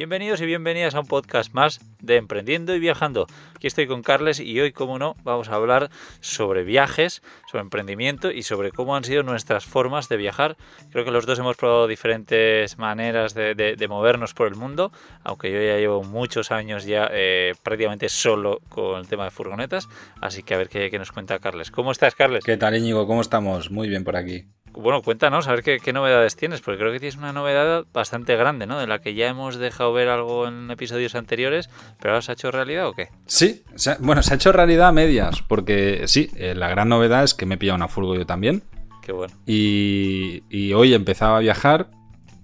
Bienvenidos y bienvenidas a un podcast más de Emprendiendo y Viajando. Aquí estoy con Carles y hoy, como no, vamos a hablar sobre viajes, sobre emprendimiento y sobre cómo han sido nuestras formas de viajar. Creo que los dos hemos probado diferentes maneras de, movernos por el mundo, aunque yo ya llevo muchos años ya eh, prácticamente solo con el tema de furgonetas. Así que a ver qué, qué nos cuenta Carles. ¿Cómo estás, Carles? ¿Qué tal, Íñigo? ¿Cómo estamos? Muy bien por aquí. Bueno, cuéntanos, a ver qué, novedades tienes, porque creo que tienes una novedad bastante grande, ¿no? De la que ya hemos dejado ver algo en episodios anteriores, pero ahora se ha hecho realidad o qué? Sí, bueno, se ha hecho realidad a medias, porque sí, eh, la gran novedad es que me he pillado una furgo yo también. Qué bueno. Y, hoy empezaba a viajar,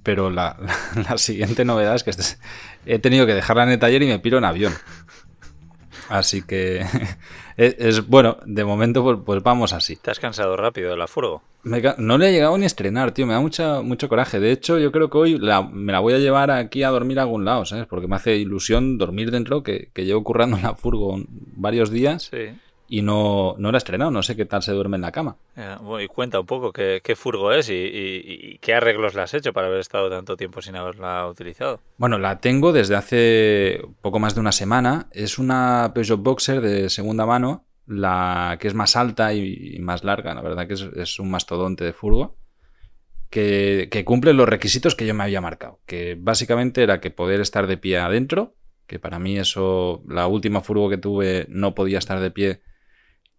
pero la, siguiente novedad es que este, he tenido que dejarla en el taller y me piro en avión. Así que es, bueno, de momento pues, pues, vamos así. ¿Te has cansado rápido de la furgo? no le he llegado ni a estrenar, tío, me da mucha, mucho coraje. De hecho, yo creo que hoy me la voy a llevar aquí a dormir a algún lado, ¿sabes? Porque me hace ilusión dormir dentro, que, que llevo currando en la furgo varios días. Sí y no, no la he estrenado, no sé qué tal se duerme en la cama. y cuenta un poco qué, furgo es y, qué arreglos le has hecho para haber estado tanto tiempo sin haberla utilizado. Bueno, la tengo desde hace poco más de una semana. Es una Peugeot Boxer de segunda mano, la que es más alta y, más larga, la verdad que es, un mastodonte de furgo. Que, que cumple los requisitos que yo me había marcado, que básicamente era que poder estar de pie adentro, que para mí eso, la última furgo que tuve no podía estar de pie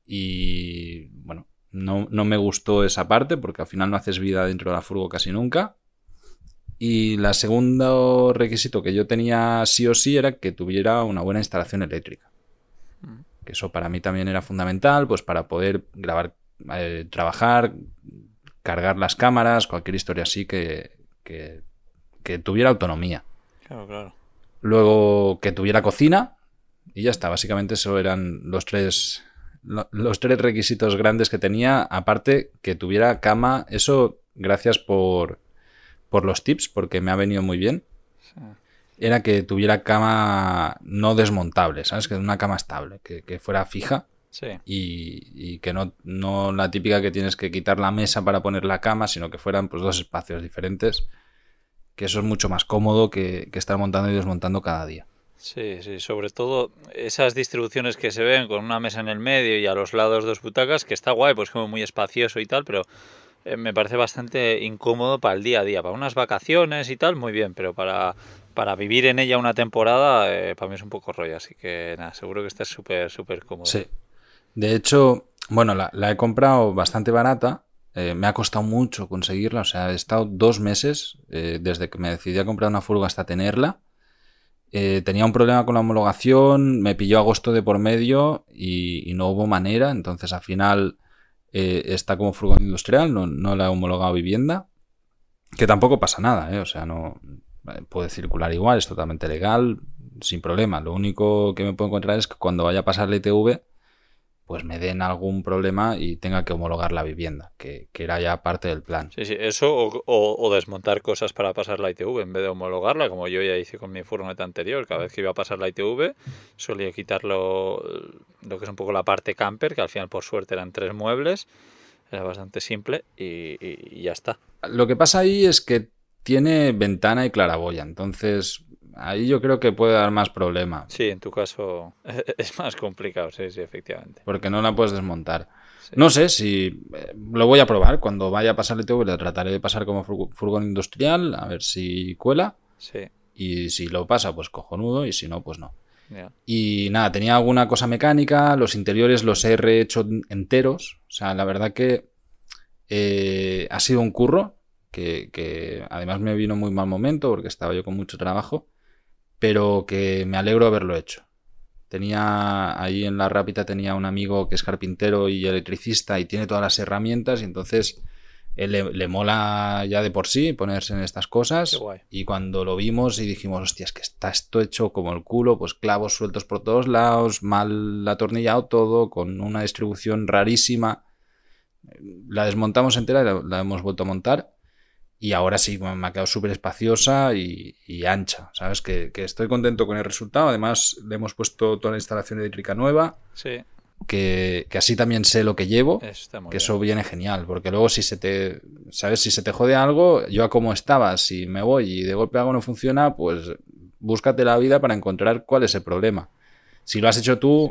y bueno, no, me gustó esa parte porque al final no haces vida dentro de la furgo casi nunca. Y la segundo requisito que yo tenía sí o sí era que tuviera una buena instalación eléctrica. Mm. Que eso para mí también era fundamental, pues para poder grabar, eh, trabajar, cargar las cámaras, cualquier historia así que, que, que tuviera autonomía. Claro, claro. Luego que tuviera cocina y ya está. Básicamente eso eran los tres los tres requisitos grandes que tenía, aparte que tuviera cama, eso gracias por, por los tips, porque me ha venido muy bien. Era que tuviera cama no desmontable, ¿sabes? Que una cama estable, que, fuera fija. Y, que no, no la típica que tienes que quitar la mesa para poner la cama, sino que fueran pues, dos espacios diferentes. Que eso es mucho más cómodo que estar montando y desmontando cada día. Sí, sí, sobre todo esas distribuciones que se ven con una mesa en el medio y a los lados dos butacas, que está guay, pues como muy espacioso y tal, pero eh, me parece bastante incómodo para el día a día. Para unas vacaciones y tal, muy bien, pero para, para vivir en ella una temporada, eh, para mí es un poco rollo, así que nada, seguro que está súper, súper cómodo. Sí. De hecho, bueno, la, he comprado bastante barata. Eh, me ha costado mucho conseguirla, o sea, he estado dos meses desde que me decidí a comprar una furgo hasta tenerla eh, tenía un problema con la homologación, me pilló agosto de por medio y, no hubo manera, entonces al final eh, está como furgón industrial, no, no la he homologado vivienda, que tampoco pasa nada, ¿eh? o sea, no puede circular igual, es totalmente legal, sin problema. Lo único que me puedo encontrar es que cuando vaya a pasar la ITV, pues me den algún problema y tenga que homologar la vivienda, que, era ya parte del plan. Sí, sí, eso o, desmontar cosas para pasar la ITV en vez de homologarla, como yo ya hice con mi furgoneta anterior. Cada vez que iba a pasar la ITV solía quitarlo lo que es un poco la parte camper, que al final por suerte eran tres muebles, era bastante simple y, y ya está. Lo que pasa ahí es que tiene ventana y claraboya, entonces Ahí yo creo que puede dar más problema. Sí, en tu caso es más complicado, sí, sí, efectivamente. Porque no la puedes desmontar. No sé si eh, lo voy a probar. Cuando vaya a pasar el TV, lo trataré de pasar como furgón industrial, a ver si cuela. Sí. Y si lo pasa, pues cojonudo, y si no, pues no. Y nada, tenía alguna cosa mecánica, los interiores los he rehecho enteros. O sea, la verdad que eh, ha sido un curro, que, que, además me vino muy mal momento porque estaba yo con mucho trabajo pero que me alegro de haberlo hecho. Tenía ahí en la Rápida tenía un amigo que es carpintero y electricista y tiene todas las herramientas y entonces él le, mola ya de por sí ponerse en estas cosas y cuando lo vimos y dijimos, hostia, es que está esto hecho como el culo, pues clavos sueltos por todos lados, mal atornillado todo, con una distribución rarísima. La desmontamos entera y la hemos vuelto a montar y ahora sí, me ha quedado súper espaciosa y, ancha, ¿sabes? Que, estoy contento con el resultado. Además, le hemos puesto toda la instalación eléctrica nueva. Sí. que, así también sé lo que llevo, que eso viene genial, porque luego si se te, ¿sabes? Si se te jode algo, yo a cómo estaba, si me voy y de golpe algo no funciona, pues búscate la vida para encontrar cuál es el problema. Si lo has hecho tú,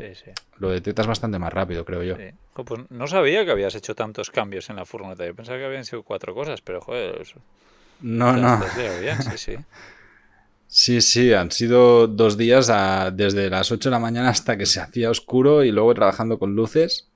lo detectas bastante más rápido, creo yo. Pues no sabía que habías hecho tantos cambios en la furgoneta. Yo pensaba que habían sido cuatro cosas, pero joder. Eso... No, no. sí, sí. Sí, sí, han sido dos días desde las 8 de la mañana hasta que se hacía oscuro y luego trabajando con luces.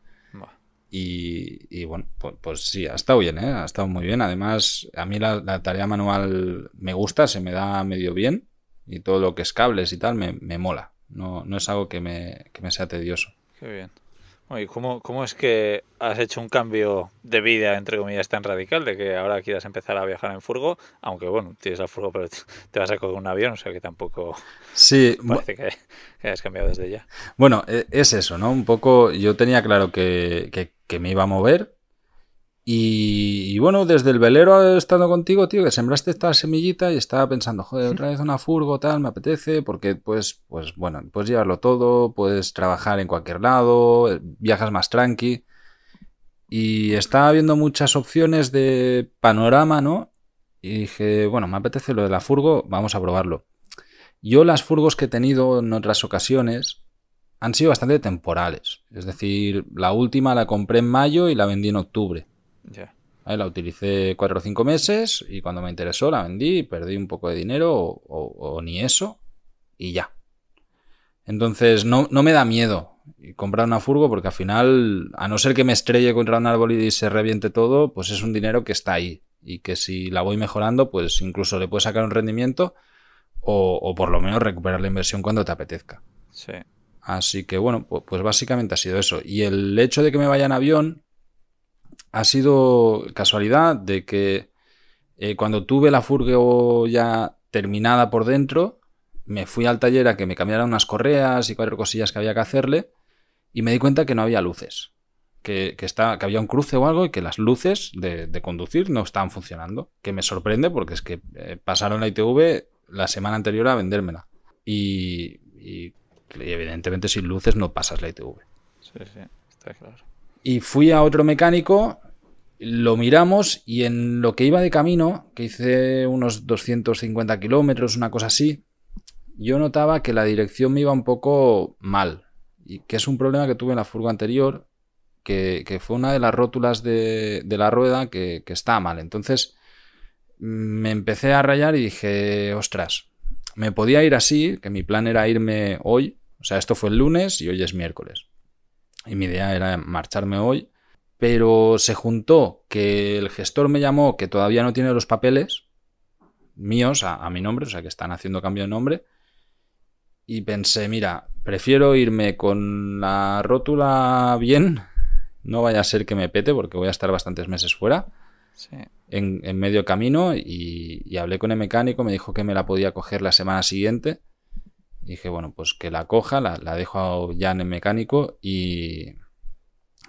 Y, bueno, pues, pues, sí, ha estado bien, ¿eh? ha estado muy bien. Además, a mí la, tarea manual me gusta, se me da medio bien y todo lo que es cables y tal me, me mola. No, no es algo que me, que me sea tedioso. Qué bien. ¿Y cómo, cómo es que has hecho un cambio de vida, entre comillas, tan radical, de que ahora quieras empezar a viajar en furgo? Aunque bueno, tienes el furgo, pero te vas a coger un avión, o sea que tampoco sí, parece que, que, hayas cambiado desde ya. Bueno, e, es eso, ¿no? Un poco, yo tenía claro que, que, que me iba a mover, y, bueno, desde el velero estando contigo, tío, que sembraste esta semillita y estaba pensando, joder, otra vez una furgo, tal, me apetece, porque pues, pues bueno, puedes llevarlo todo, puedes trabajar en cualquier lado, viajas más tranqui. Y estaba viendo muchas opciones de panorama, ¿no? Y dije, bueno, me apetece lo de la furgo, vamos a probarlo. Yo las furgos que he tenido en otras ocasiones han sido bastante temporales. Es decir, la última la compré en mayo y la vendí en octubre. La utilicé cuatro o cinco meses y cuando me interesó la vendí, perdí un poco de dinero o, ni eso y ya. Entonces no, no, me da miedo comprar una furgo porque al final, a no ser que me estrelle contra un árbol y se reviente todo, pues es un dinero que está ahí y que si la voy mejorando, pues incluso le puedes sacar un rendimiento o, o por lo menos recuperar la inversión cuando te apetezca. Sí. Así que bueno, pues, pues básicamente ha sido eso. Y el hecho de que me vaya en avión, ha sido casualidad de que eh, cuando tuve la furgo ya terminada por dentro, me fui al taller a que me cambiaran unas correas y cuatro cosillas que había que hacerle y me di cuenta que no había luces. Que, que, que había un cruce o algo y que las luces de, conducir no estaban funcionando. Que me sorprende porque es que eh, pasaron la ITV la semana anterior a vendérmela. Y, y, evidentemente sin luces no pasas la ITV. Sí, sí, está claro. Y fui a otro mecánico, lo miramos y en lo que iba de camino, que hice unos 250 kilómetros, una cosa así, yo notaba que la dirección me iba un poco mal. Y que es un problema que tuve en la furgo anterior, que, fue una de las rótulas de, la rueda que, que está mal. Entonces me empecé a rayar y dije, ostras, me podía ir así, que mi plan era irme hoy, o sea, esto fue el lunes y hoy es miércoles y mi idea era marcharme hoy, pero se juntó que el gestor me llamó que todavía no tiene los papeles míos a, mi nombre, o sea que están haciendo cambio de nombre, y pensé, mira, prefiero irme con la rótula bien, no vaya a ser que me pete porque voy a estar bastantes meses fuera. En, medio camino y, y, hablé con el mecánico, me dijo que me la podía coger la semana siguiente dije, bueno, pues que la coja, la, dejo ya en el mecánico y,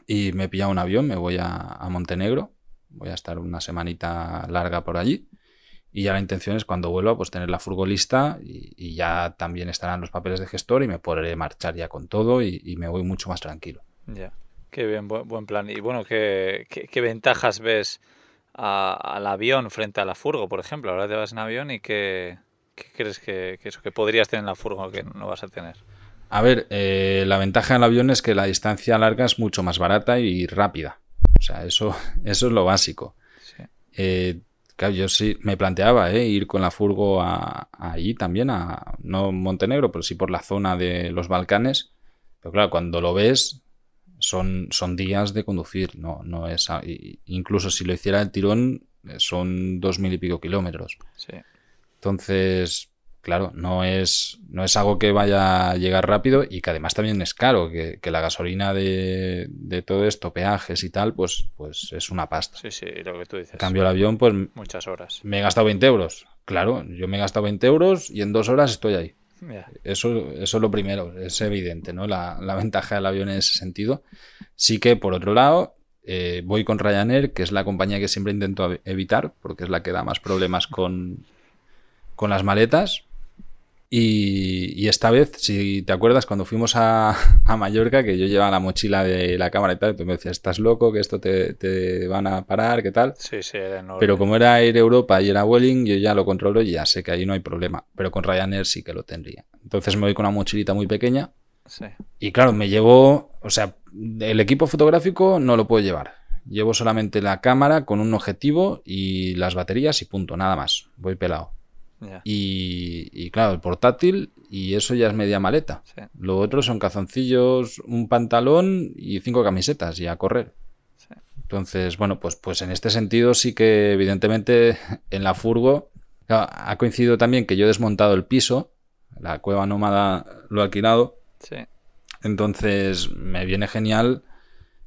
y me he pillado un avión, me voy a, Montenegro, voy a estar una semanita larga por allí. Y ya la intención es cuando vuelva, pues tener la furgolista y, ya también estarán los papeles de gestor y me podré marchar ya con todo y, me voy mucho más tranquilo. Ya, qué bien, buen, plan. Y bueno, ¿qué, qué, ventajas ves al avión frente a la furgo, por ejemplo? Ahora te vas en avión y qué, ¿Qué crees que, eso que podrías tener en la furgo que no vas a tener? A ver, eh, la ventaja del avión es que la distancia larga es mucho más barata y rápida. O sea, eso, eso es lo básico. Eh, claro, yo sí me planteaba eh, ir con la furgo a, allí también, a no Montenegro, pero sí por la zona de los Balcanes. Pero claro, cuando lo ves, son, son días de conducir, no, no es. Incluso si lo hiciera el tirón, son dos mil y pico kilómetros. Sí. Entonces, claro, no es, no es algo que vaya a llegar rápido y que además también es caro, que, la gasolina de, todo esto, peajes y tal, pues, pues es una pasta. Sí, sí, lo que tú dices. Cambio el avión, pues... Muchas horas. Me he gastado 20 euros. Claro, yo me he gastado 20 euros y en dos horas estoy ahí. Eso, eso es lo primero, es evidente, ¿no? La, ventaja del avión en ese sentido. Sí que, por otro lado, eh, voy con Ryanair, que es la compañía que siempre intento evitar, porque es la que da más problemas con, con las maletas. Y, esta vez, si te acuerdas, cuando fuimos a, Mallorca, que yo llevaba la mochila de la cámara y tal, tú me decías, estás loco, que esto te, van a parar, ¿qué tal? Sí, sí, era enorme. Pero como era Air Europa y era Welling, yo ya lo controlo y ya sé que ahí no hay problema. Pero con Ryanair sí que lo tendría. Entonces me voy con una mochilita muy pequeña. Sí. Y claro, me llevo, o sea, el equipo fotográfico no lo puedo llevar. Llevo solamente la cámara con un objetivo y las baterías y punto, nada más. Voy pelado. Y, claro, el portátil y eso ya es media maleta. Lo otro son cazoncillos, un pantalón y cinco camisetas y a correr. Entonces, bueno, pues, pues en este sentido sí que evidentemente en la furgo ha coincidido también que yo he desmontado el piso, la cueva nómada lo he alquilado. Entonces me viene genial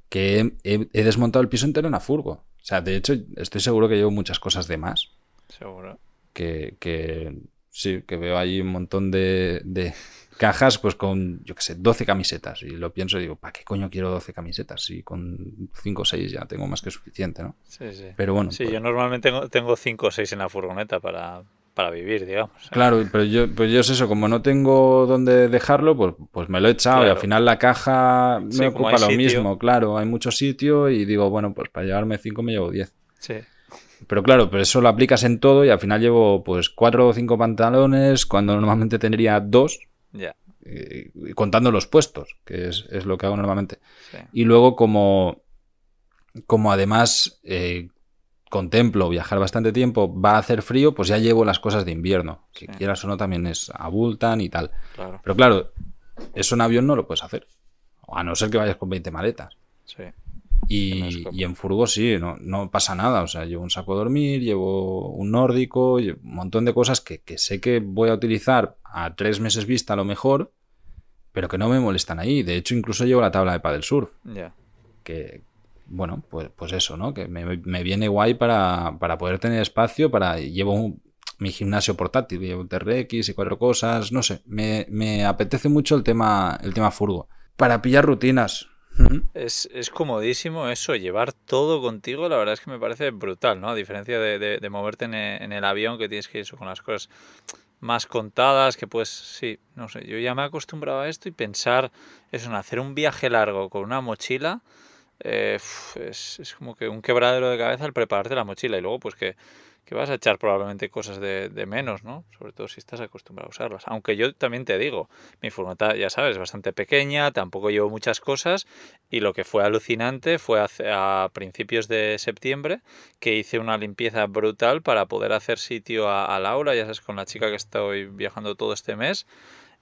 que he, he, desmontado el piso entero en la furgo. O sea, de hecho, estoy seguro que llevo muchas cosas de más. Seguro que, sí, que veo ahí un montón de, cajas pues con, yo qué sé, 12 camisetas. Y lo pienso y digo, ¿para qué coño quiero 12 camisetas? Si con 5 o 6 ya tengo más que suficiente, ¿no? Sí, sí. Pero bueno. Sí, pues yo normalmente tengo 5 o 6 en la furgoneta para, para vivir, digamos. Claro, pero yo, pues yo es eso, como no tengo dónde dejarlo, pues, pues me lo he echado y al final la caja me ocupa lo mismo, claro, hay mucho sitio y digo, bueno, pues para llevarme 5 me llevo 10. Sí. Pero claro, pero eso lo aplicas en todo y al final llevo pues cuatro o cinco pantalones cuando normalmente tendría dos. Ya. Eh, contando los puestos, que es, lo que hago normalmente. Y luego como, como además eh, contemplo viajar bastante tiempo, va a hacer frío, pues ya llevo las cosas de invierno. Que quieras o no también es abultan y tal. Pero claro, eso en avión no lo puedes hacer. A no ser que vayas con 20 maletas. Sí. Y, en furgo sí, no, no, pasa nada. O sea, llevo un saco de dormir, llevo un nórdico, un montón de cosas que, sé que voy a utilizar a tres meses vista a lo mejor, pero que no me molestan ahí. De hecho, incluso llevo la tabla de paddle surf. Que, bueno, pues, pues eso, ¿no? Que me, viene guay para, poder tener espacio, para llevo mi gimnasio portátil, llevo un TRX y cuatro cosas, no sé, me, me apetece mucho el tema, el tema furgo. Para pillar rutinas, es, es, comodísimo eso, llevar todo contigo, la verdad es que me parece brutal, ¿no? A diferencia de, de, moverte en el, avión, que tienes que ir con las cosas más contadas, que pues sí, no sé, yo ya me he acostumbrado a esto y pensar eso, en hacer un viaje largo con una mochila, eh, es, es como que un quebradero de cabeza al prepararte la mochila y luego pues que que vas a echar probablemente cosas de, menos, ¿no? Sobre todo si estás acostumbrado a usarlas. Aunque yo también te digo, mi furgoneta, ya sabes, es bastante pequeña, tampoco llevo muchas cosas y lo que fue alucinante fue a, principios de septiembre que hice una limpieza brutal para poder hacer sitio a, Laura, ya sabes, con la chica que estoy viajando todo este mes.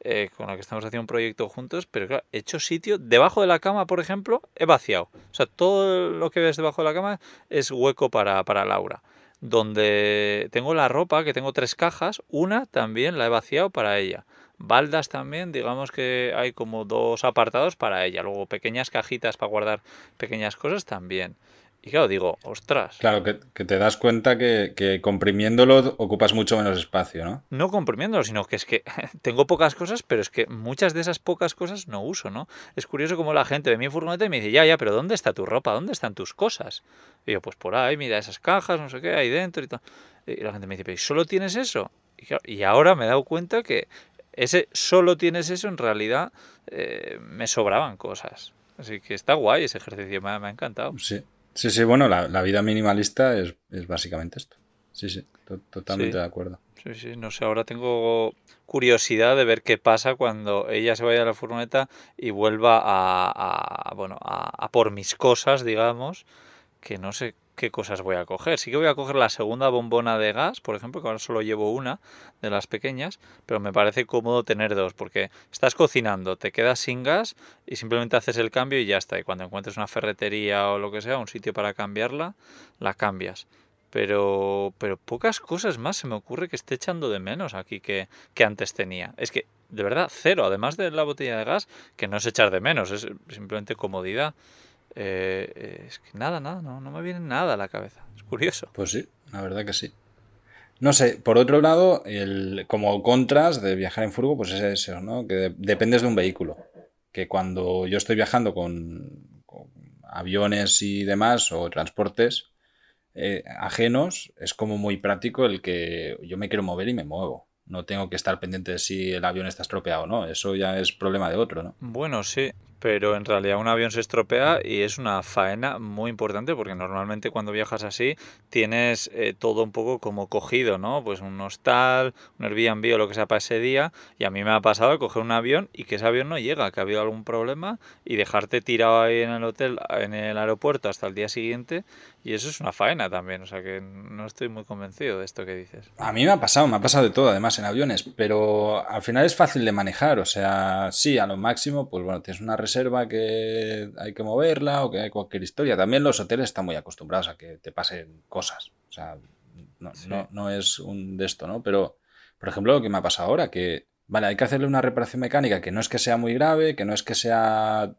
Eh, con la que estamos haciendo un proyecto juntos, pero claro, he hecho sitio debajo de la cama, por ejemplo, he vaciado. O sea, todo lo que ves debajo de la cama es hueco para, para Laura donde tengo la ropa, que tengo tres cajas, una también la he vaciado para ella. Baldas también, digamos que hay como dos apartados para ella. Luego pequeñas cajitas para guardar pequeñas cosas también. Y claro, digo, ostras. Claro, que, te das cuenta que, comprimiéndolo ocupas mucho menos espacio, ¿no? No comprimiéndolo, sino que es que tengo pocas cosas, pero es que muchas de esas pocas cosas no uso, ¿no? Es curioso como la gente ve mi furgoneta y me dice, ya, ya, pero ¿dónde está tu ropa? ¿Dónde están tus cosas? Y yo, pues por ahí, mira esas cajas, no sé qué, ahí dentro y tal. Y la gente me dice, pero ¿solo tienes eso? Y, ahora me he dado cuenta que ese solo tienes eso, en realidad eh, me sobraban cosas. Así que está guay ese ejercicio, me me ha encantado. Sí. Sí, sí, bueno, la, vida minimalista es, básicamente esto. Sí, sí, totalmente de acuerdo. Sí, sí, no sé, ahora tengo curiosidad de ver qué pasa cuando ella se vaya a la furgoneta y vuelva a, bueno, a, por mis cosas, digamos, que no sé qué cosas voy a coger. Sí que voy a coger la segunda bombona de gas, por ejemplo, que ahora solo llevo una de las pequeñas, pero me parece cómodo tener dos, porque estás cocinando, te quedas sin gas y simplemente haces el cambio y ya está. Y cuando encuentres una ferretería o lo que sea, un sitio para cambiarla, la cambias. Pero, pero pocas cosas más se me ocurre que esté echando de menos aquí que, que antes tenía. Es que, de verdad, cero. Además de la botella de gas, que no es echar de menos, es simplemente comodidad. Eh, es que nada, nada, no, no me viene nada a la cabeza. Es curioso. Pues sí, la verdad que sí. No sé, por otro lado, el, como contras de viajar en furgo, pues es eso, ¿no? Que dependes de un vehículo. Que cuando yo estoy viajando con, aviones y demás, o transportes eh, ajenos, es como muy práctico el que yo me quiero mover y me muevo. No tengo que estar pendiente de si el avión está estropeado o no. Eso ya es problema de otro, ¿no? Bueno, sí pero en realidad un avión se estropea y es una faena muy importante porque normalmente cuando viajas así tienes eh, todo un poco como cogido, ¿no? Pues un hostal, un Airbnb o lo que sea para ese día y a mí me ha pasado coger un avión y que ese avión no llega, que ha habido algún problema y dejarte tirado ahí en el hotel, en el aeropuerto hasta el día siguiente y eso es una faena también, o sea que no estoy muy convencido de esto que dices. A mí me ha pasado, me ha pasado de todo además en aviones, pero al final es fácil de manejar, o sea, sí, a lo máximo, pues bueno, tienes una reserva que hay que moverla o que hay cualquier historia. También los hoteles están muy acostumbrados a que te pasen cosas. O sea, no, es un de esto, ¿no? Pero, por ejemplo, lo que me ha pasado ahora, que, vale, hay que hacerle una reparación mecánica que no es que sea muy grave, que no es que sea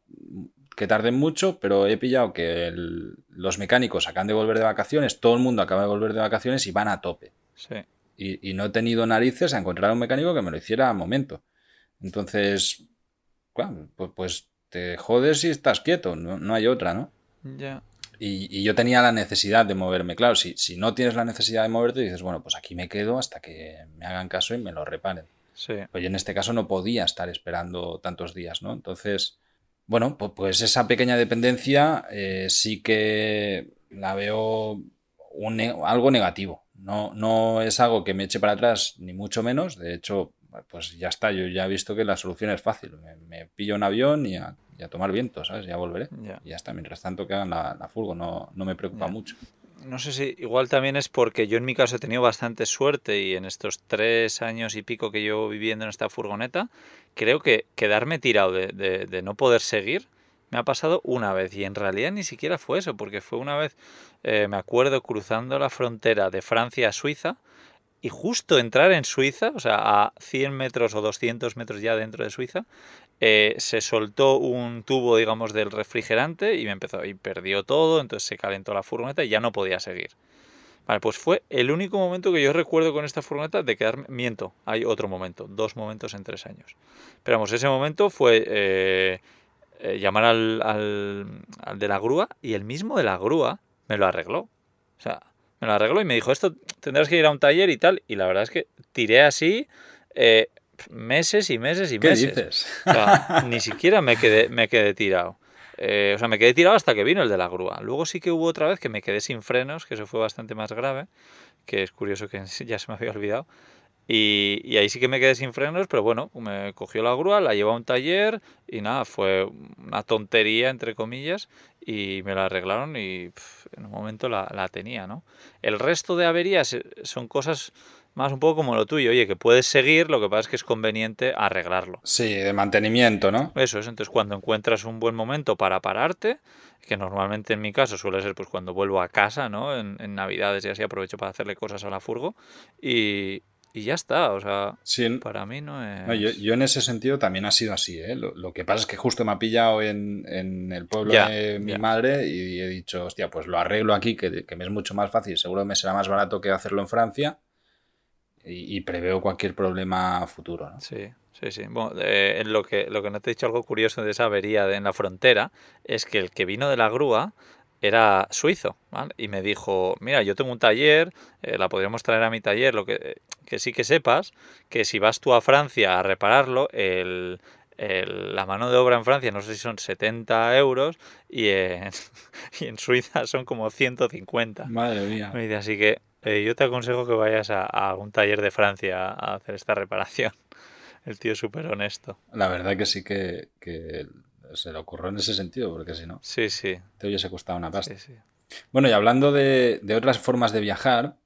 que tarden mucho, pero he pillado que los mecánicos acaban de volver de vacaciones, todo el mundo acaba de volver de vacaciones y van a tope. Sí. Y, y no he tenido narices a encontrar un mecánico que me lo hiciera a momento. Entonces, bueno, pues, pues te jodes si estás quieto, no, hay otra, ¿no? Ya. Y, yo tenía la necesidad de moverme. Claro, si, si no tienes la necesidad de moverte, dices, bueno, pues aquí me quedo hasta que me hagan caso y me lo reparen. Sí. Pues yo en este caso no podía estar esperando tantos días, ¿no? Entonces, bueno, pues, pues esa pequeña dependencia eh, sí que la veo algo negativo. No, no es algo que me eche para atrás, ni mucho menos. De hecho, pues ya está, yo ya he visto que la solución es fácil. Me, pillo un avión y a, tomar viento, ¿sabes? Ya volveré. Y ya está, mientras tanto que hagan la, la furgo, no, no me preocupa mucho. No sé si igual también es porque yo en mi caso he tenido bastante suerte y en estos tres años y pico que llevo viviendo en esta furgoneta, creo que quedarme tirado de, de, no poder seguir me ha pasado una vez y en realidad ni siquiera fue eso, porque fue una vez, eh, me acuerdo, cruzando la frontera de Francia a Suiza, y justo entrar en Suiza, o sea, a 100 metros o 200 metros ya dentro de Suiza, eh, se soltó un tubo, digamos, del refrigerante y me empezó, y perdió todo, entonces se calentó la furgoneta y ya no podía seguir. Vale, pues fue el único momento que yo recuerdo con esta furgoneta de quedarme, miento, hay otro momento, dos momentos en tres años. Pero vamos, ese momento fue eh, eh, llamar al, al, de la grúa y el mismo de la grúa me lo arregló. O sea, me lo arregló y me dijo, esto tendrás que ir a un taller y tal. Y la verdad es que tiré así meses y meses y meses. ¿Qué dices? O sea, ni siquiera me quedé, me quedé tirado. Eh, o sea, me quedé tirado hasta que vino el de la grúa. Luego sí que hubo otra vez que me quedé sin frenos, que eso fue bastante más grave, que es curioso que ya se me había olvidado. Y, y, ahí sí que me quedé sin frenos, pero bueno, me cogió la grúa, la llevó a un taller y nada, fue una tontería, entre comillas, y me la arreglaron y en un momento la, la, tenía, ¿no? El resto de averías eh, son cosas más un poco como lo tuyo, oye, que puedes seguir, lo que pasa es que es conveniente arreglarlo. Sí, de mantenimiento, ¿no? Eso es, entonces cuando encuentras un buen momento para pararte, que normalmente en mi caso suele ser pues cuando vuelvo a casa, ¿no? En, en Navidades y así aprovecho para hacerle cosas a la furgo y, y ya está, o sea, para mí no es... yo, en ese sentido también ha sido así, ¿eh? Lo, que pasa es que justo me ha pillado en, en el pueblo de mi madre y he dicho, hostia, pues lo arreglo aquí, que, que, me es mucho más fácil, seguro me será más barato que hacerlo en Francia y, preveo cualquier problema futuro, ¿no? Sí, sí, sí. Bueno, eh, lo, que, lo que no te he dicho algo curioso de esa avería de, en la frontera es que el que vino de la grúa era suizo, ¿vale? Y me dijo, mira, yo tengo un taller, eh, la podríamos traer a mi taller, lo que, que sí que sepas que si vas tú a Francia a repararlo, el, el, la mano de obra en Francia no sé si son 70 euros y en, y en Suiza son como 150. Madre mía. Así que eh, yo te aconsejo que vayas a, a, un taller de Francia a hacer esta reparación. El tío es súper honesto. La verdad que sí que, que se le ocurrió en ese sentido, porque si no, sí, sí. te hubiese costado una pasta. Bueno, y hablando de, otras formas de viajar,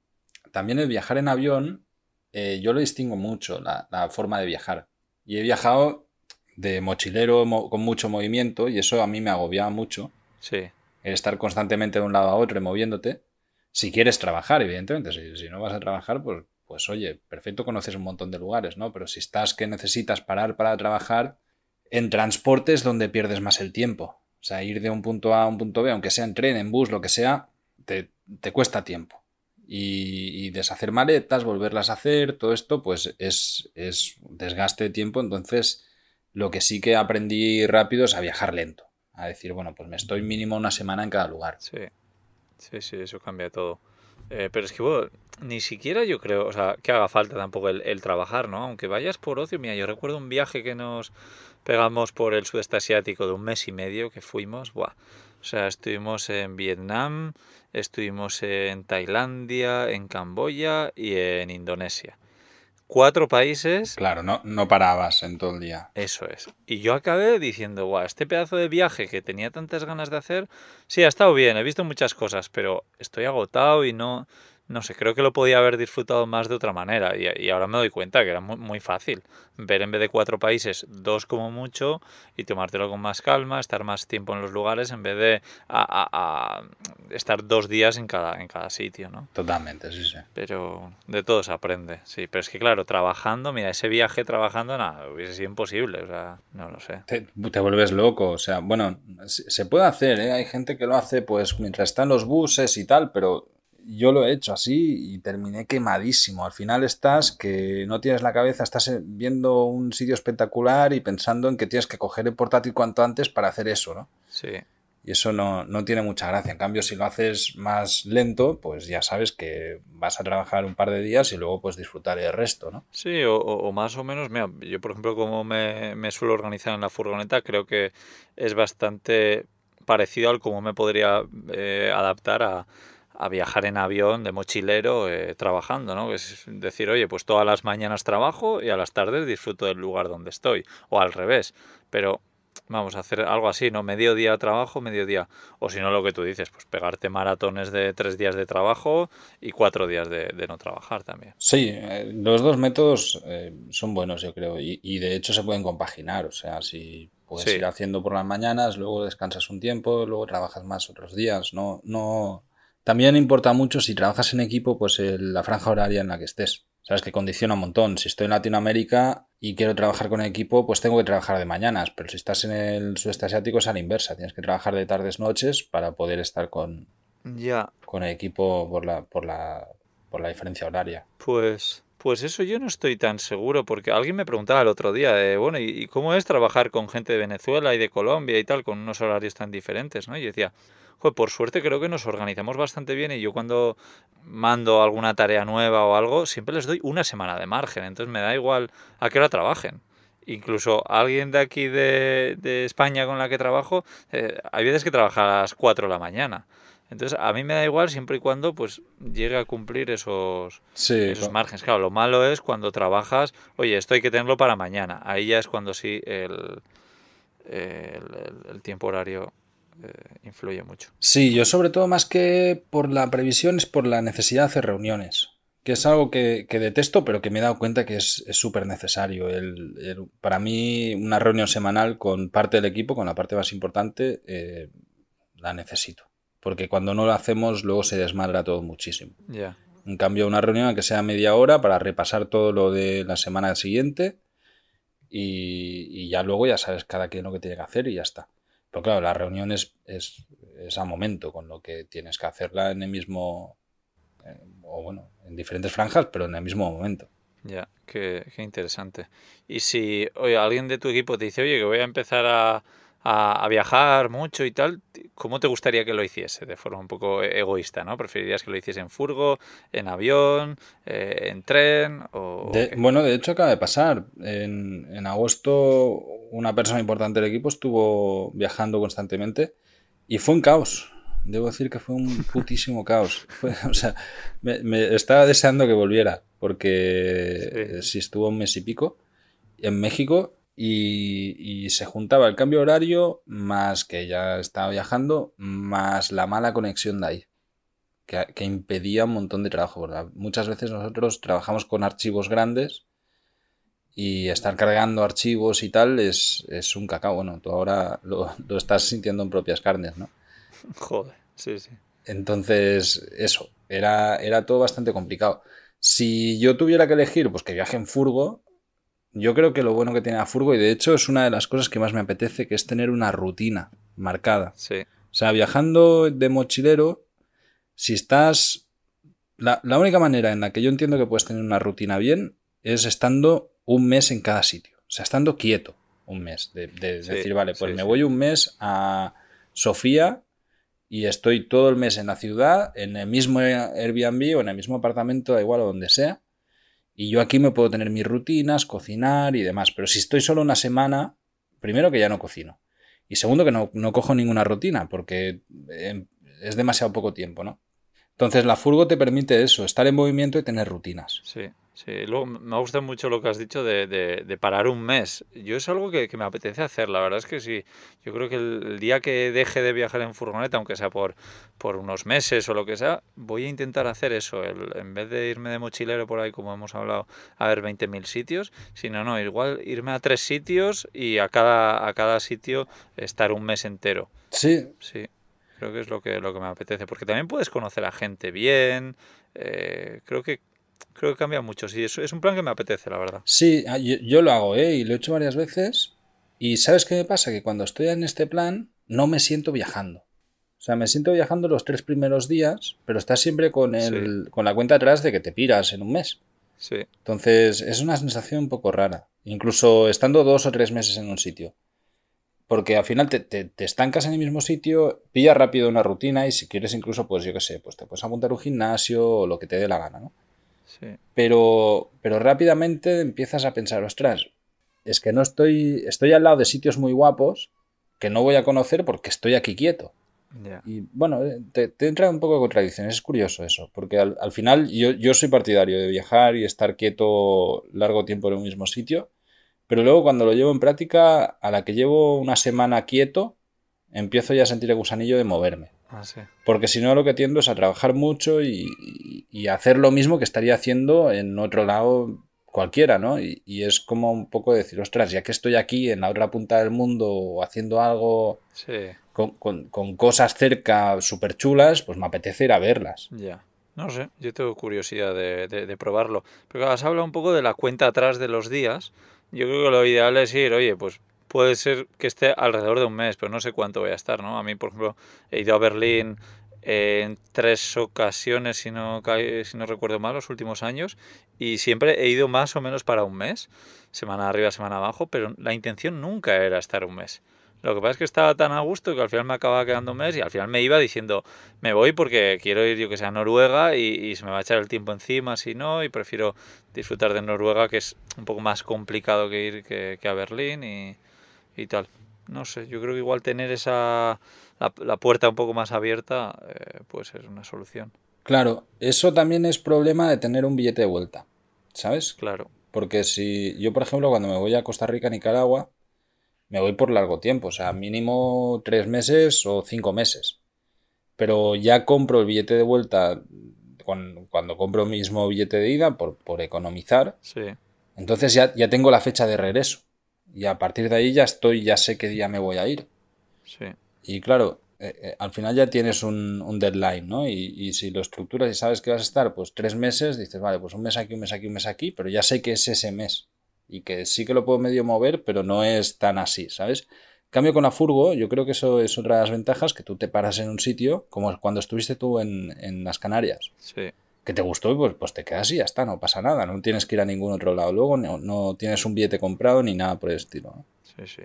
también el viajar en avión, eh, yo lo distingo mucho, la, forma de viajar. Y he viajado de mochilero con mucho movimiento y eso a mí me agobiaba mucho. Sí. El estar constantemente de un lado a otro y moviéndote. Si quieres trabajar, evidentemente. Si, si no vas a trabajar, pues, pues oye, perfecto, conoces un montón de lugares, ¿no? Pero si estás que necesitas parar para trabajar, en transportes donde pierdes más el tiempo. O sea, ir de un punto A a un punto B, aunque sea en tren, en bus, lo que sea, te, cuesta tiempo. Y, deshacer maletas, volverlas a hacer, todo esto, pues es, es desgaste de tiempo. Entonces, lo que sí que aprendí rápido es a viajar lento. A decir, bueno, pues me estoy mínimo una semana en cada lugar. Sí, sí, sí, eso cambia todo. Eh, pero es que, bueno, ni siquiera yo creo, o sea, que haga falta tampoco el, trabajar, ¿no? Aunque vayas por ocio, mira, yo recuerdo un viaje que nos pegamos por el sudeste asiático de un mes y medio que fuimos, buah. O sea, estuvimos en Vietnam, estuvimos en Tailandia, en Camboya y en Indonesia. Cuatro países. Claro, no, no parabas en todo el día. Eso es. Y yo acabé diciendo, guau, este pedazo de viaje que tenía tantas ganas de hacer, sí, ha estado bien, he visto muchas cosas, pero estoy agotado y no, no sé, creo que lo podía haber disfrutado más de otra manera y, ahora me doy cuenta que era muy, fácil ver en vez de cuatro países, dos como mucho y tomártelo con más calma, estar más tiempo en los lugares en vez de a, estar dos días en cada, en cada sitio, ¿no? Totalmente, sí, sí. Pero de todo se aprende, sí, pero es que claro, trabajando, mira, ese viaje trabajando, nada, hubiese sido imposible, o sea, no lo sé. Te, te vuelves loco, o sea, bueno, se puede hacer, ¿eh? Hay gente que lo hace pues mientras están los buses y tal, pero yo lo he hecho así y terminé quemadísimo. Al final estás que no tienes la cabeza, estás viendo un sitio espectacular y pensando en que tienes que coger el portátil cuanto antes para hacer eso, ¿no? Sí. Y eso no, tiene mucha gracia. En cambio, si lo haces más lento, pues ya sabes que vas a trabajar un par de días y luego pues disfrutar el resto, ¿no? Sí, o, más o menos, mira, yo por ejemplo como me, suelo organizar en la furgoneta, creo que es bastante parecido al cómo me podría eh, adaptar a, a viajar en avión de mochilero eh, trabajando, ¿no? Es decir, oye, pues todas las mañanas trabajo y a las tardes disfruto del lugar donde estoy, o al revés, pero vamos a hacer algo así, ¿no? Medio día trabajo, medio día, o si no lo que tú dices, pues pegarte maratones de tres días de trabajo y cuatro días de, no trabajar también. Sí, eh, los dos métodos eh, son buenos, yo creo, y, de hecho se pueden compaginar, o sea, si puedes ir haciendo por las mañanas, luego descansas un tiempo, luego trabajas más otros días, no, no, también importa mucho si trabajas en equipo, pues la franja horaria en la que estés. Sabes que condiciona un montón. Si estoy en Latinoamérica y quiero trabajar con equipo, pues tengo que trabajar de mañanas. Pero si estás en el sudeste asiático es a la inversa. Tienes que trabajar de tardes, noches para poder estar con, ya. con el equipo por la, por la, por la diferencia horaria. Pues, pues eso yo no estoy tan seguro, porque alguien me preguntaba el otro día, bueno, ¿y cómo es trabajar con gente de Venezuela y de Colombia y tal, con unos horarios tan diferentes? ¿no? Y yo decía, por suerte creo que nos organizamos bastante bien y yo cuando mando alguna tarea nueva o algo, siempre les doy una semana de margen, entonces me da igual a qué hora trabajen. Incluso alguien de aquí de, España con la que trabajo, eh, hay veces que trabaja a las 4 de la mañana. Entonces, a mí me da igual siempre y cuando pues llegue a cumplir esos, esos márgenes. Claro, lo malo es cuando trabajas, oye, esto hay que tenerlo para mañana. Ahí ya es cuando sí el, el tiempo horario influye mucho. Sí, yo sobre todo más que por la previsión es por la necesidad de hacer reuniones, que es algo que, detesto, pero que me he dado cuenta que es súper necesario. para mí, una reunión semanal con parte del equipo, con la parte más importante, eh, la necesito. Porque cuando no lo hacemos, luego se desmadra todo muchísimo. Ya. En cambio, una reunión que sea media hora para repasar todo lo de la semana siguiente y, y ya luego ya sabes cada quien lo que tiene que hacer y ya está. Pero claro, la reunión es, es, a momento, con lo que tienes que hacerla en el mismo, eh, o bueno, en diferentes franjas, pero en el mismo momento. Ya, qué, qué interesante. Y si oye, alguien de tu equipo te dice, oye, que voy a empezar a, a, viajar mucho y tal, ¿cómo te gustaría que lo hiciese? De forma un poco egoísta, ¿no? ¿Preferirías que lo hiciese en furgo, en avión, eh, en tren? O, bueno, de hecho acaba de pasar. En, en, agosto una persona importante del equipo estuvo viajando constantemente y fue un caos. Debo decir que fue un putísimo caos. o sea, me, estaba deseando que volviera porque si estuvo un mes y pico en México y, se juntaba el cambio horario más que ya estaba viajando, más la mala conexión de ahí, que, impedía un montón de trabajo. Muchas veces nosotros trabajamos con archivos grandes y estar cargando archivos y tal es, un cacao. Bueno, tú ahora lo, lo, estás sintiendo en propias carnes, ¿no? Joder, sí, sí. Entonces, eso, era, era todo bastante complicado. Si yo tuviera que elegir, pues que viaje en furgo, yo creo que lo bueno que tiene a Furgo, y de hecho es una de las cosas que más me apetece, que es tener una rutina marcada. Sí. O sea, viajando de mochilero, si estás... La, única manera en la que yo entiendo que puedes tener una rutina bien es estando un mes en cada sitio. O sea, estando quieto un mes. De, decir, vale, pues me voy un mes a Sofía y estoy todo el mes en la ciudad, en el mismo Airbnb o en el mismo apartamento, da igual o donde sea. Y yo aquí me puedo tener mis rutinas, cocinar y demás. Pero si estoy solo una semana, primero que ya no cocino. Y segundo que no, no cojo ninguna rutina, porque eh, es demasiado poco tiempo, ¿no? Entonces la furgo te permite eso, estar en movimiento y tener rutinas. Sí. Sí, luego me gusta mucho lo que has dicho de, de, parar un mes. Yo es algo que, que, me apetece hacer, la verdad es que sí. Yo creo que el, día que deje de viajar en furgoneta, aunque sea por, por unos meses o lo que sea, voy a intentar hacer eso. El, en vez de irme de mochilero por ahí, como hemos hablado, a ver 20.000 sitios, sino no, igual irme a tres sitios y a cada, a cada sitio estar un mes entero. Sí. Sí, creo que es lo que, lo que me apetece, porque también puedes conocer a gente bien. Eh, creo que creo que cambia mucho. Sí, es, es un plan que me apetece, la verdad. Sí, ah, yo, lo hago, ¿eh? Y lo he hecho varias veces. Y ¿sabes qué me pasa? Que cuando estoy en este plan no me siento viajando. O sea, me siento viajando los tres primeros días, pero estás siempre con, el, con la cuenta atrás de que te piras en un mes. Sí. Entonces, es una sensación un poco rara. Incluso estando dos o tres meses en un sitio. Porque al final te, te, te estancas en el mismo sitio, pillas rápido una rutina y si quieres incluso, pues yo qué sé, pues te puedes apuntar a un gimnasio o lo que te dé la gana, ¿no? Pero, pero rápidamente empiezas a pensar, ostras, es que no estoy, estoy al lado de sitios muy guapos que no voy a conocer porque estoy aquí quieto. Y bueno, eh, te, entra un poco de contradicciones, es curioso eso, porque al, final yo, yo, soy partidario de viajar y estar quieto largo tiempo en un mismo sitio, pero luego cuando lo llevo en práctica, a la que llevo una semana quieto, empiezo ya a sentir el gusanillo de moverme. Ah, Porque si no, lo que tiendo es a trabajar mucho y, hacer lo mismo que estaría haciendo en otro lado cualquiera, ¿no? Y, es como un poco decir, ostras, ya que estoy aquí en la otra punta del mundo haciendo algo con, cosas cerca súper chulas, pues me apetece ir a verlas. Ya. No sé, yo tengo curiosidad de, de, probarlo. Pero has hablado un poco de la cuenta atrás de los días. Yo creo que lo ideal es ir, oye, pues puede ser que esté alrededor de un mes, pero no sé cuánto voy a estar, ¿no? A mí, por ejemplo, he ido a Berlín en tres ocasiones, si no, si no recuerdo mal, los últimos años, y siempre he ido más o menos para un mes, semana arriba, semana abajo, pero la intención nunca era estar un mes. Lo que pasa es que estaba tan a gusto que al final me acababa quedando un mes y al final me iba diciendo, me voy porque quiero ir yo que sea a Noruega y, se me va a echar el tiempo encima si no y prefiero disfrutar de Noruega que es un poco más complicado que ir que a Berlín y, y tal. No sé, yo creo que igual tener esa la, puerta un poco más abierta eh, puede ser una solución. Claro, eso también es problema de tener un billete de vuelta, ¿sabes? Claro. Porque si yo, por ejemplo, cuando me voy a Costa Rica, Nicaragua, me voy por largo tiempo, o sea, mínimo tres meses o cinco meses. Pero ya compro el billete de vuelta cuando compro el mismo billete de ida por, por economizar. Sí. Entonces ya, ya tengo la fecha de regreso. Y a partir de ahí ya estoy, ya sé qué día me voy a ir. Sí. Y claro, eh, eh, al final ya tienes un, un deadline, ¿no? Y, y, si lo estructuras y sabes que vas a estar, pues tres meses, dices, vale, pues un mes aquí, un mes aquí, un mes aquí, pero ya sé que es ese mes. Y que sí que lo puedo medio mover, pero no es tan así, ¿sabes? cambio con la furgo, yo creo que eso es otra de las ventajas, que tú te paras en un sitio, como cuando estuviste tú en, en las Canarias. Sí que te gustó, pues, pues te quedas y ya está, no pasa nada, no tienes que ir a ningún otro lado luego, no, no tienes un billete comprado ni nada por el estilo. Sí, sí.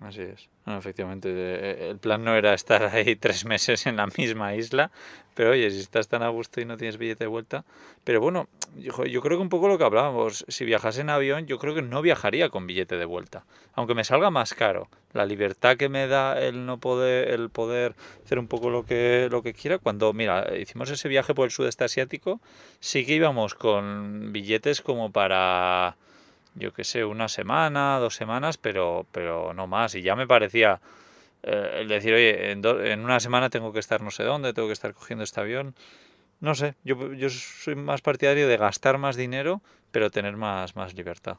Así es. efectivamente, eh, el plan no era estar ahí tres meses en la misma isla, pero oye, si estás tan a gusto y no tienes billete de vuelta. Pero bueno, yo, yo, creo que un poco lo que hablábamos, si viajas en avión, yo creo que no viajaría con billete de vuelta. Aunque me salga más caro. La libertad que me da el no poder, el poder hacer un poco lo que, lo que quiera. Cuando, mira, hicimos ese viaje por el sudeste asiático, sí que íbamos con billetes como para yo qué sé, una semana, dos semanas, pero, pero no más. Y ya me parecía eh, el decir, oye, en, en, una semana tengo que estar no sé dónde, tengo que estar cogiendo este avión. No sé, yo, yo soy más partidario de gastar más dinero, pero tener más, más libertad.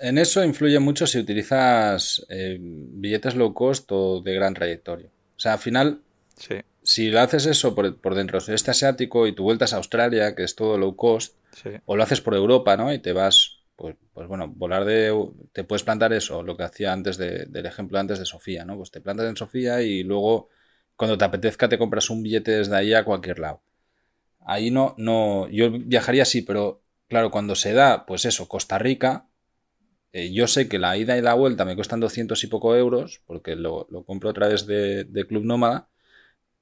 En eso influye mucho si utilizas eh, billetes low cost o de gran trayectoria. O sea, al final, sí. si lo haces eso por, por dentro del sudeste asiático y tu vuelta a Australia, que es todo low cost, sí. o lo haces por Europa, ¿no? Y te vas pues, pues bueno, volar de... Te puedes plantar eso, lo que hacía antes de, del ejemplo antes de Sofía, ¿no? Pues te plantas en Sofía y luego cuando te apetezca te compras un billete desde ahí a cualquier lado. Ahí no, no, yo viajaría así, pero claro, cuando se da, pues eso, Costa Rica, eh, yo sé que la ida y la vuelta me cuestan 200 y poco euros, porque lo, lo compro a través de, de Club Nómada,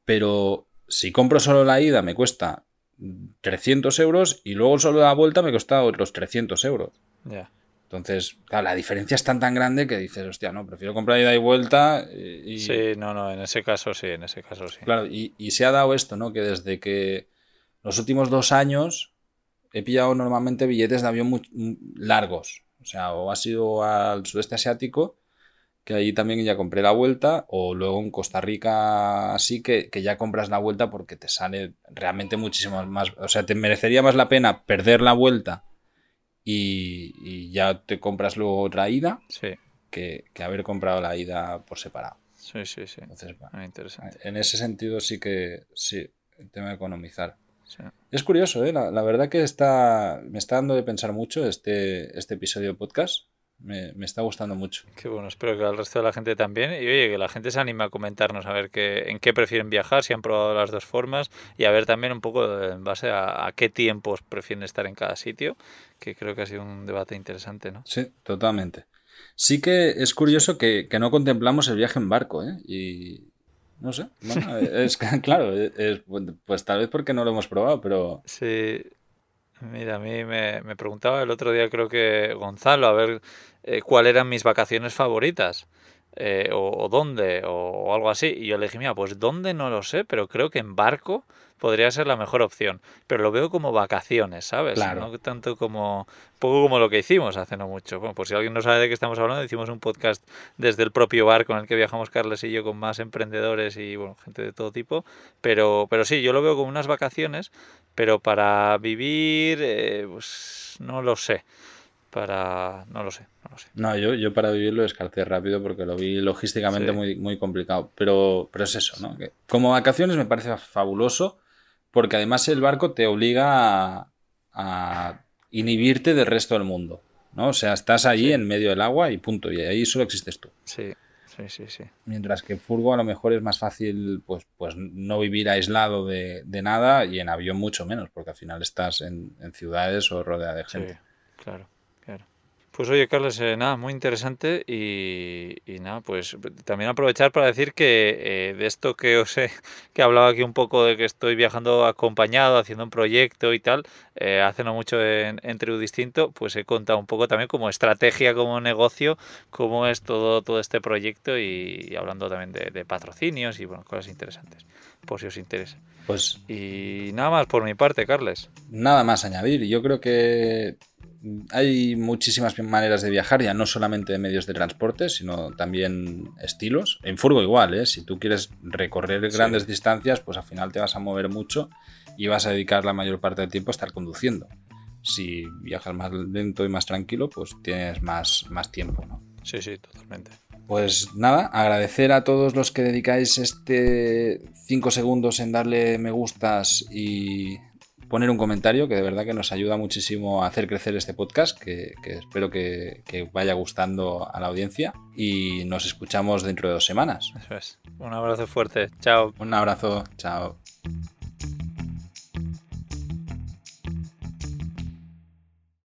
pero si compro solo la ida me cuesta 300 euros y luego solo la vuelta me cuesta otros 300 euros. Ya. Entonces, claro, la diferencia es tan tan grande que dices, hostia, no, prefiero comprar ida y vuelta. Y... Sí, no, no, en ese caso sí, en ese caso sí. Claro, y, y se ha dado esto, ¿no? Que desde que los últimos dos años he pillado normalmente billetes de avión muy largos. O sea, o ha sido al sudeste asiático que ahí también ya compré la vuelta, o luego en Costa Rica así que, que, ya compras la vuelta porque te sale realmente muchísimo más, o sea, te merecería más la pena perder la vuelta y, y ya te compras luego otra ida sí. que, que, haber comprado la ida por separado. Sí, sí, sí. Entonces, Muy interesante. En ese sentido sí que sí, el tema de economizar. Sí. Es curioso, ¿eh? la, la, verdad que está, me está dando de pensar mucho este, este episodio de podcast. Me, me, está gustando mucho. Qué bueno, espero que al resto de la gente también. Y oye, que la gente se anime a comentarnos a ver qué, en qué prefieren viajar, si han probado las dos formas y a ver también un poco en base a, a, qué tiempos prefieren estar en cada sitio, que creo que ha sido un debate interesante, ¿no? Sí, totalmente. Sí que es curioso que, que no contemplamos el viaje en barco, ¿eh? Y no sé, bueno, es claro, es, pues tal vez porque no lo hemos probado, pero... Sí, Mira, a mí me, me, preguntaba el otro día, creo que Gonzalo, a ver eh, cuáles eran mis vacaciones favoritas. Eh, o, o, dónde, o, o, algo así. Y yo le dije, mira, pues dónde no lo sé, pero creo que en barco podría ser la mejor opción. Pero lo veo como vacaciones, ¿sabes? Claro. No tanto como. poco como lo que hicimos hace no mucho. Bueno, por si alguien no sabe de qué estamos hablando, hicimos un podcast desde el propio barco en el que viajamos Carles y yo con más emprendedores y bueno, gente de todo tipo. Pero, pero sí, yo lo veo como unas vacaciones, pero para vivir, eh, pues no lo sé. Para no lo sé no lo sé. No yo, yo para vivir lo descarté rápido porque lo vi logísticamente sí. muy, muy complicado. Pero pero es eso no que como vacaciones me parece fabuloso porque además el barco te obliga a, a inhibirte del resto del mundo no o sea estás allí sí. en medio del agua y punto y ahí solo existes tú. Sí Sí, sí, sí. Mientras que furgo a lo mejor es más fácil pues, pues no vivir aislado de, de nada y en avión mucho menos, porque al final estás en, en ciudades o rodeada de gente. Sí, claro. Pues oye, Carlos, eh, nada, muy interesante y, y, nada, pues también aprovechar para decir que eh, de esto que os he que hablaba aquí un poco de que estoy viajando acompañado, haciendo un proyecto y tal, eh, hace no mucho en, en Tribu Distinto, pues he contado un poco también como estrategia, como negocio, cómo es todo, todo este proyecto y, y hablando también de, de, patrocinios y bueno, cosas interesantes, por si os interesa. Pues y nada más por mi parte, Carles. Nada más añadir. Yo creo que hay muchísimas maneras de viajar, ya no solamente de medios de transporte, sino también estilos. En furgo igual, ¿eh? si tú quieres recorrer sí. grandes distancias, pues al final te vas a mover mucho y vas a dedicar la mayor parte del tiempo a estar conduciendo. Si viajas más lento y más tranquilo, pues tienes más, más tiempo. ¿no? Sí, sí, totalmente. Pues nada, agradecer a todos los que dedicáis este 5 segundos en darle me gustas y poner un comentario que de verdad que nos ayuda muchísimo a hacer crecer este podcast, que, que espero que, que, vaya gustando a la audiencia y nos escuchamos dentro de dos semanas. Eso es. Un abrazo fuerte. Chao. Un abrazo. Chao.